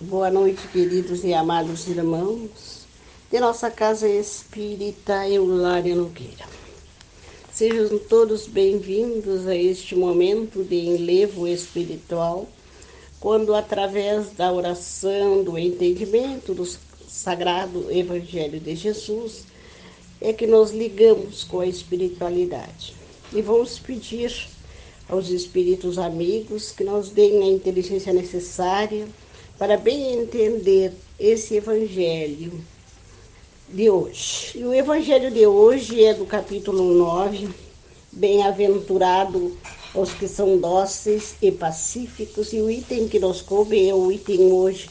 Boa noite, queridos e amados irmãos de nossa casa espírita Eulária Nogueira. Sejam todos bem-vindos a este momento de enlevo espiritual, quando, através da oração, do entendimento do sagrado Evangelho de Jesus, é que nos ligamos com a espiritualidade. E vamos pedir aos espíritos amigos que nos deem a inteligência necessária para bem entender esse evangelho de hoje. E o evangelho de hoje é do capítulo 9, bem-aventurado os que são dóceis e pacíficos, e o item que nos coube é o item hoje,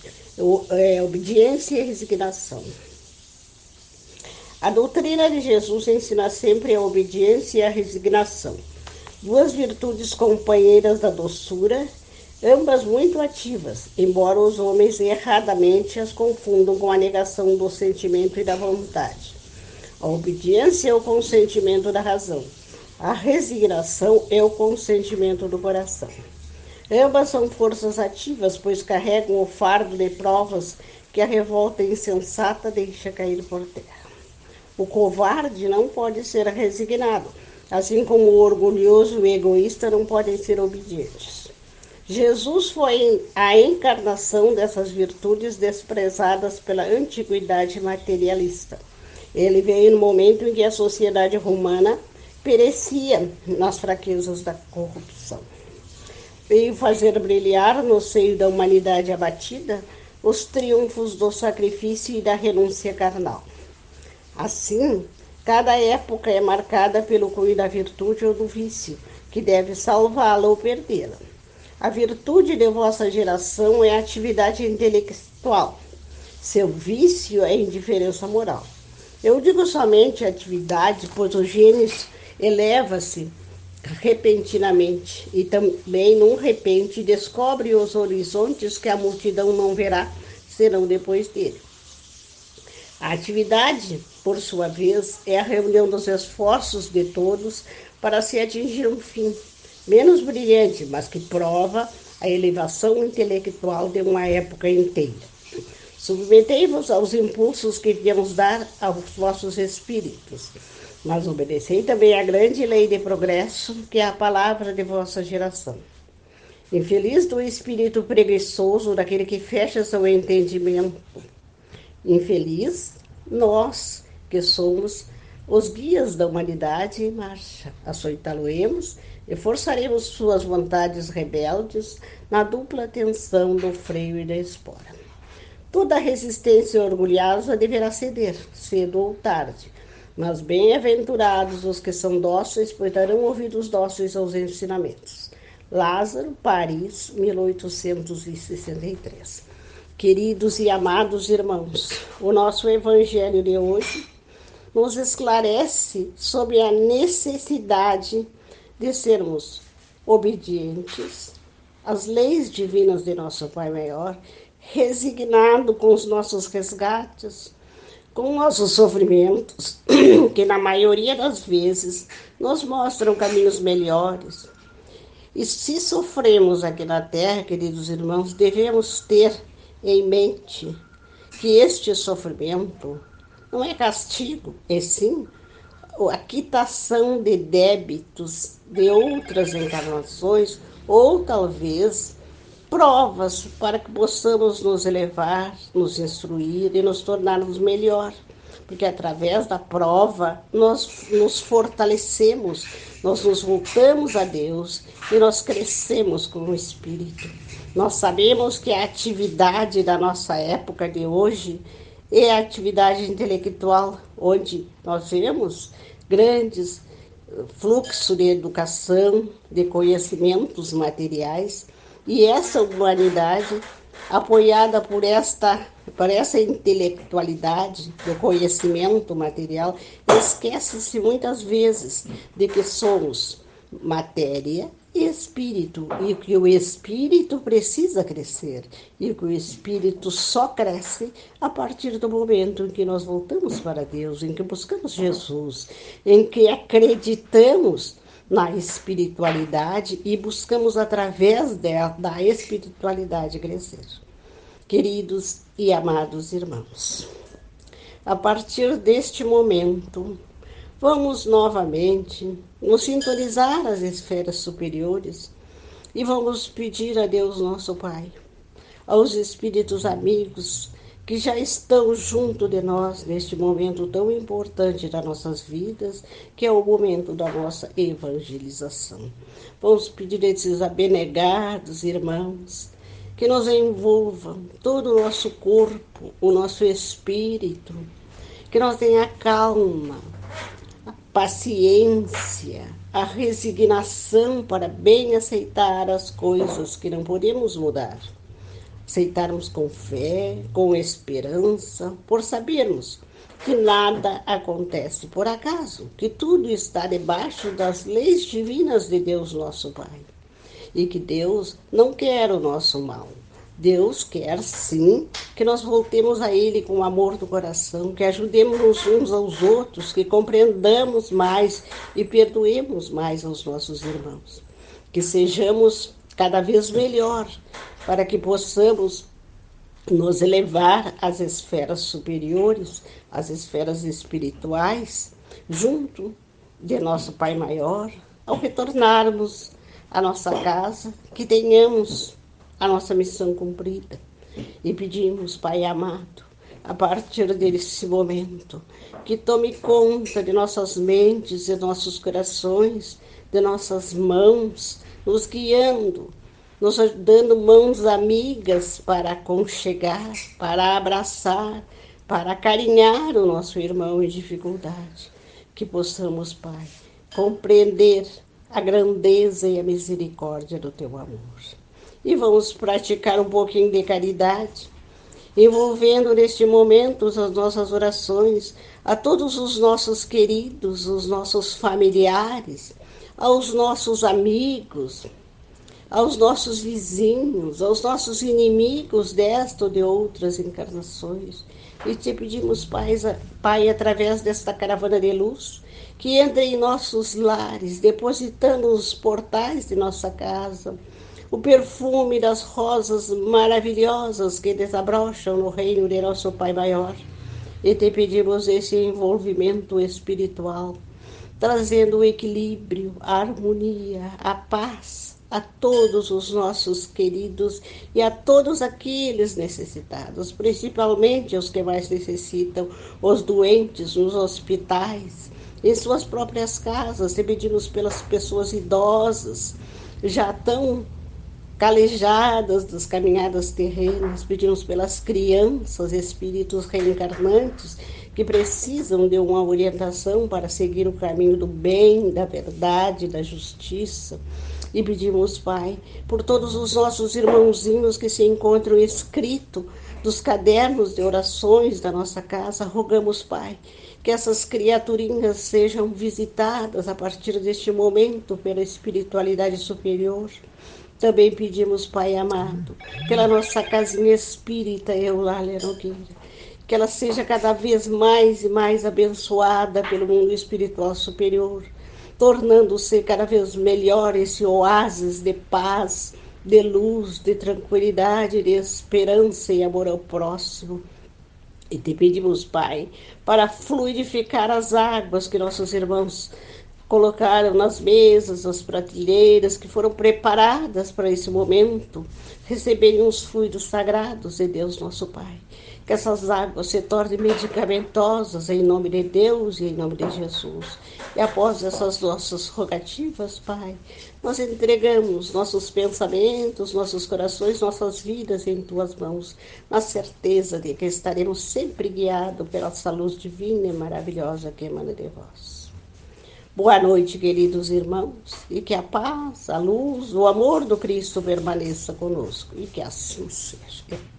é obediência e resignação. A doutrina de Jesus ensina sempre a obediência e a resignação, duas virtudes companheiras da doçura ambas muito ativas, embora os homens erradamente as confundam com a negação do sentimento e da vontade. A obediência é o consentimento da razão. A resignação é o consentimento do coração. Ambas são forças ativas, pois carregam o fardo de provas que a revolta insensata deixa cair por terra. O covarde não pode ser resignado, assim como o orgulhoso e o egoísta não podem ser obedientes. Jesus foi a encarnação dessas virtudes desprezadas pela antiguidade materialista. Ele veio no momento em que a sociedade romana perecia nas fraquezas da corrupção. Veio fazer brilhar no seio da humanidade abatida os triunfos do sacrifício e da renúncia carnal. Assim, cada época é marcada pelo cunho da virtude ou do vício, que deve salvá-la ou perdê-la. A virtude de vossa geração é a atividade intelectual. Seu vício é indiferença moral. Eu digo somente atividade, pois o gênio eleva-se repentinamente e também, num repente, descobre os horizontes que a multidão não verá, serão depois dele. A atividade, por sua vez, é a reunião dos esforços de todos para se atingir um fim menos brilhante, mas que prova a elevação intelectual de uma época inteira. Submetei-vos aos impulsos que viemos dar aos vossos espíritos, mas obedecei também à grande lei de progresso, que é a palavra de vossa geração. Infeliz do espírito preguiçoso, daquele que fecha seu entendimento. Infeliz nós, que somos os guias da humanidade em marcha. Açoitá-lo-emos e forçaremos suas vontades rebeldes na dupla tensão do freio e da espora. Toda resistência orgulhosa deverá ceder, cedo ou tarde, mas bem-aventurados os que são dóceis, pois darão ouvidos dóceis aos ensinamentos. Lázaro, Paris, 1863. Queridos e amados irmãos, o nosso evangelho de hoje nos esclarece sobre a necessidade de sermos obedientes às leis divinas de nosso Pai Maior, resignado com os nossos resgates, com nossos sofrimentos, que na maioria das vezes nos mostram caminhos melhores. E se sofremos aqui na terra, queridos irmãos, devemos ter em mente que este sofrimento não é castigo, é sim a quitação de débitos de outras encarnações ou talvez provas para que possamos nos elevar, nos instruir e nos tornarmos melhor. Porque através da prova nós nos fortalecemos, nós nos voltamos a Deus e nós crescemos com o Espírito. Nós sabemos que a atividade da nossa época de hoje é a atividade intelectual, onde nós vemos grandes eh, fluxo de educação, de conhecimentos materiais, e essa humanidade, apoiada por esta, por essa intelectualidade do conhecimento material, esquece-se muitas vezes de que somos matéria espírito e que o espírito precisa crescer e que o espírito só cresce a partir do momento em que nós voltamos para Deus, em que buscamos Jesus, em que acreditamos na espiritualidade e buscamos através da, da espiritualidade crescer. Queridos e amados irmãos, a partir deste momento, vamos novamente nos sintonizar às esferas superiores e vamos pedir a Deus nosso Pai, aos espíritos amigos que já estão junto de nós neste momento tão importante das nossas vidas, que é o momento da nossa evangelização. Vamos pedir a esses abenegados irmãos que nos envolvam todo o nosso corpo, o nosso espírito, que nós tenha calma, paciência, a resignação para bem aceitar as coisas que não podemos mudar aceitarmos com fé, com esperança, por sabermos que nada acontece por acaso, que tudo está debaixo das leis divinas de Deus nosso Pai. E que Deus não quer o nosso mal. Deus quer sim que nós voltemos a Ele com o amor do coração, que ajudemos uns aos outros, que compreendamos mais e perdoemos mais aos nossos irmãos. Que sejamos cada vez melhor para que possamos nos elevar às esferas superiores, às esferas espirituais, junto de nosso Pai Maior, ao retornarmos à nossa casa, que tenhamos a nossa missão cumprida. E pedimos, Pai amado, a partir desse momento, que tome conta de nossas mentes, de nossos corações, de nossas mãos, nos guiando nos dando mãos amigas para aconchegar, para abraçar, para acarinhar o nosso irmão em dificuldade. Que possamos, Pai, compreender a grandeza e a misericórdia do teu amor. E vamos praticar um pouquinho de caridade, envolvendo neste momento as nossas orações a todos os nossos queridos, os nossos familiares, aos nossos amigos, aos nossos vizinhos, aos nossos inimigos desta ou de outras encarnações. E te pedimos, pai, pai, através desta caravana de luz, que entre em nossos lares, depositando os portais de nossa casa, o perfume das rosas maravilhosas que desabrocham no reino de nosso Pai Maior. E te pedimos esse envolvimento espiritual, trazendo o equilíbrio, a harmonia, a paz a todos os nossos queridos e a todos aqueles necessitados, principalmente os que mais necessitam, os doentes nos hospitais, em suas próprias casas, pedimos pelas pessoas idosas, já tão calejadas das caminhadas terrenas, pedimos pelas crianças, espíritos reencarnantes que precisam de uma orientação para seguir o caminho do bem, da verdade, da justiça. E pedimos, Pai, por todos os nossos irmãozinhos que se encontram escritos dos cadernos de orações da nossa casa, rogamos, Pai, que essas criaturinhas sejam visitadas a partir deste momento pela espiritualidade superior. Também pedimos, Pai amado, pela nossa casinha espírita Eulália Nogueira, que ela seja cada vez mais e mais abençoada pelo mundo espiritual superior tornando-se cada vez melhor esse oásis de paz, de luz, de tranquilidade, de esperança e amor ao próximo. E te pedimos, Pai, para fluidificar as águas que nossos irmãos colocaram nas mesas, nas prateleiras que foram preparadas para esse momento, receberem os fluidos sagrados de Deus nosso Pai. Que essas águas se tornem medicamentosas em nome de Deus e em nome de Jesus. E após essas nossas rogativas, Pai, nós entregamos nossos pensamentos, nossos corações, nossas vidas em tuas mãos, na certeza de que estaremos sempre guiados pela luz divina e maravilhosa que emana de vós. Boa noite, queridos irmãos, e que a paz, a luz, o amor do Cristo permaneça conosco, e que assim seja.